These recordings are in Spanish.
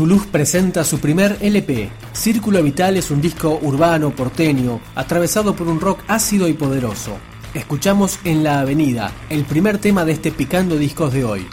Toulouse presenta su primer LP. Círculo Vital es un disco urbano porteño, atravesado por un rock ácido y poderoso. Escuchamos En la Avenida, el primer tema de este picando discos de hoy.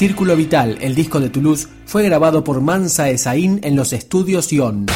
Círculo Vital, el disco de Toulouse, fue grabado por Mansa Esaín en los estudios Ion.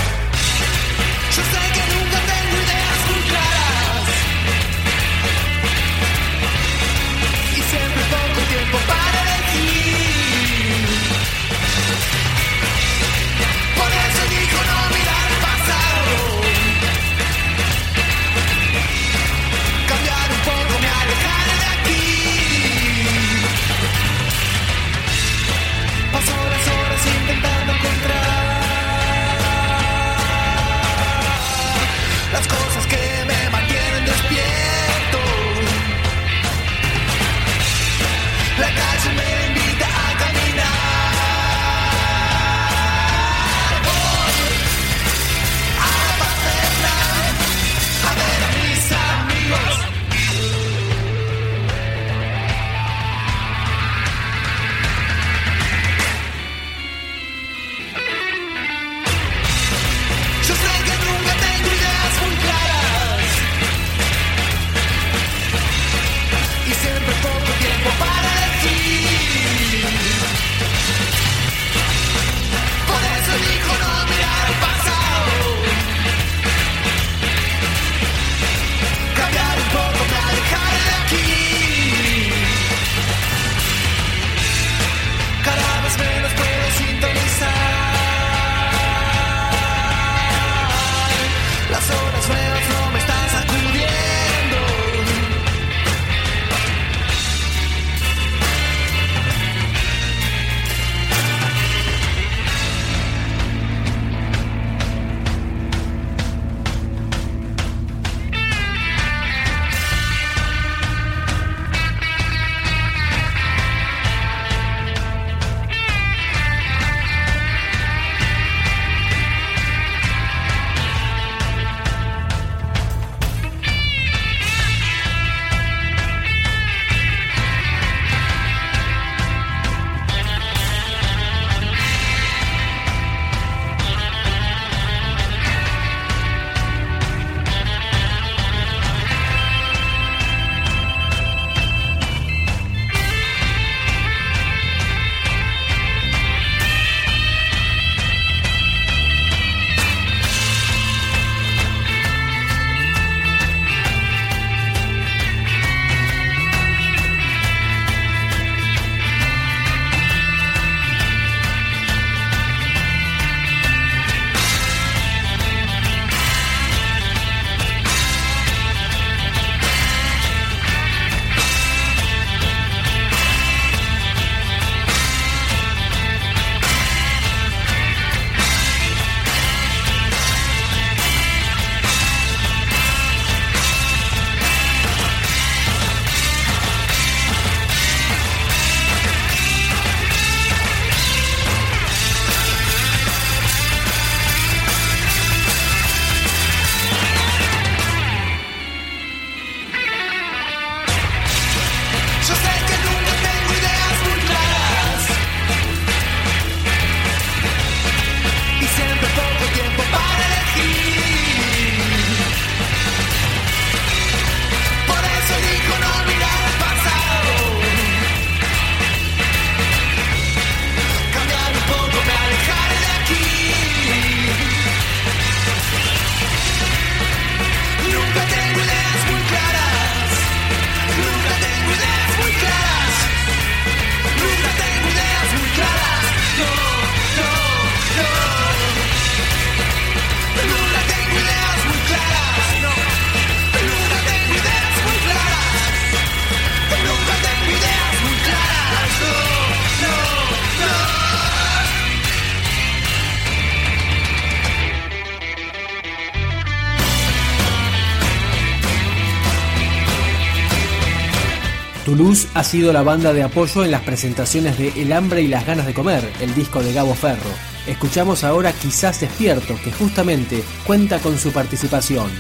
Toulouse ha sido la banda de apoyo en las presentaciones de El hambre y las ganas de comer, el disco de Gabo Ferro. Escuchamos ahora Quizás Despierto, que justamente cuenta con su participación.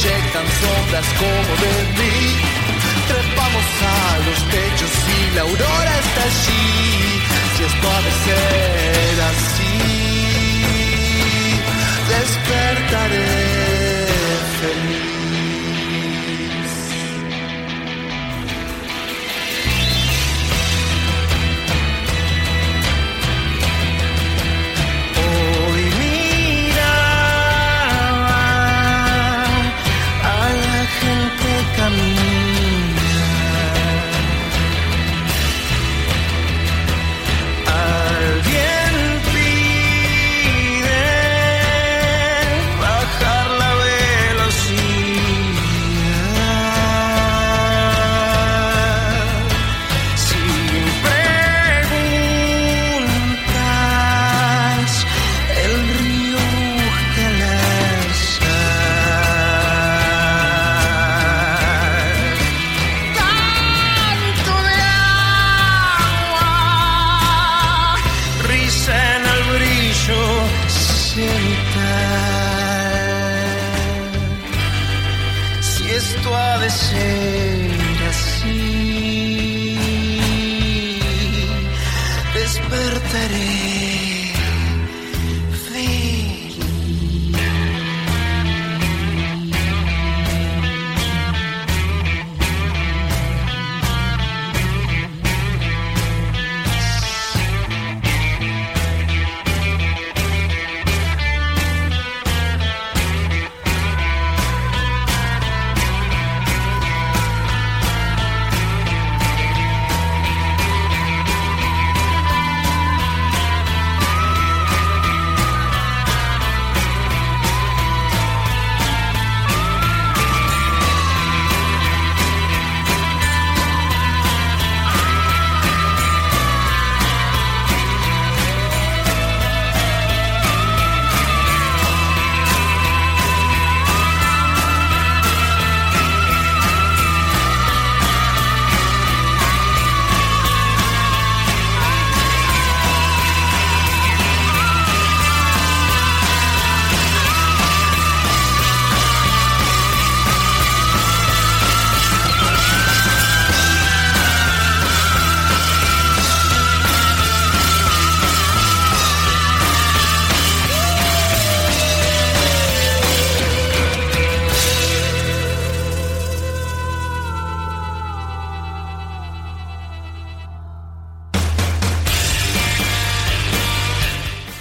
Proyectan sombras como de mí. Trepamos a los techos y la aurora Si esto ha de ser así, despertaré.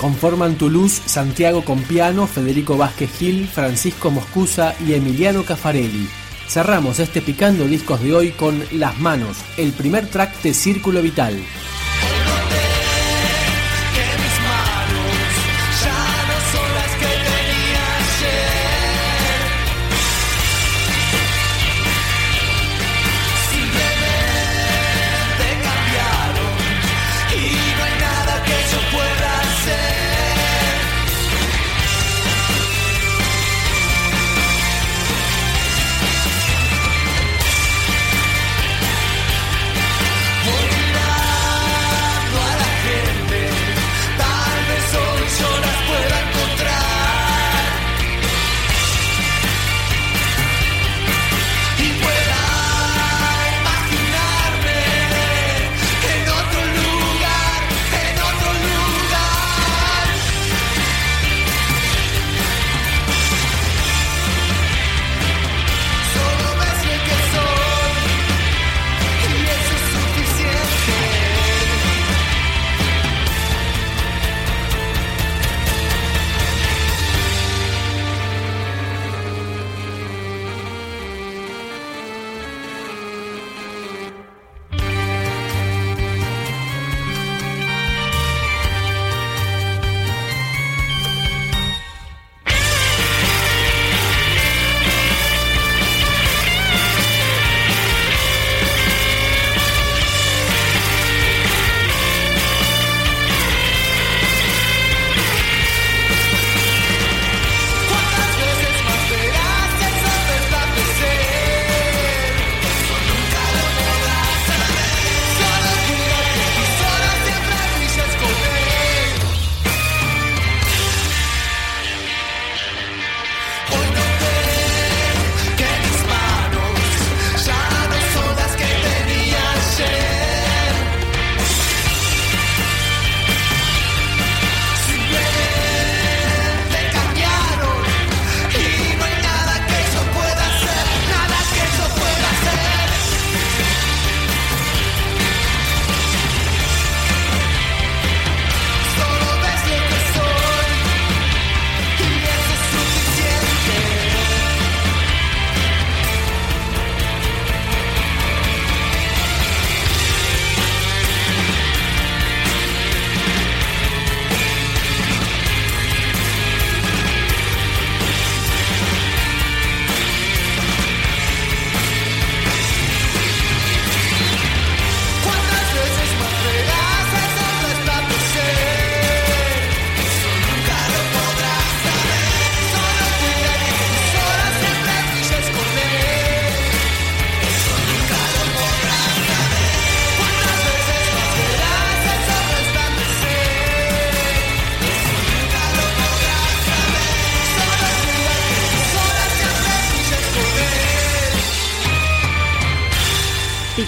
Conforman Toulouse, Santiago Compiano, Federico Vázquez Gil, Francisco Moscusa y Emiliano Caffarelli. Cerramos este picando discos de hoy con Las Manos, el primer track de Círculo Vital.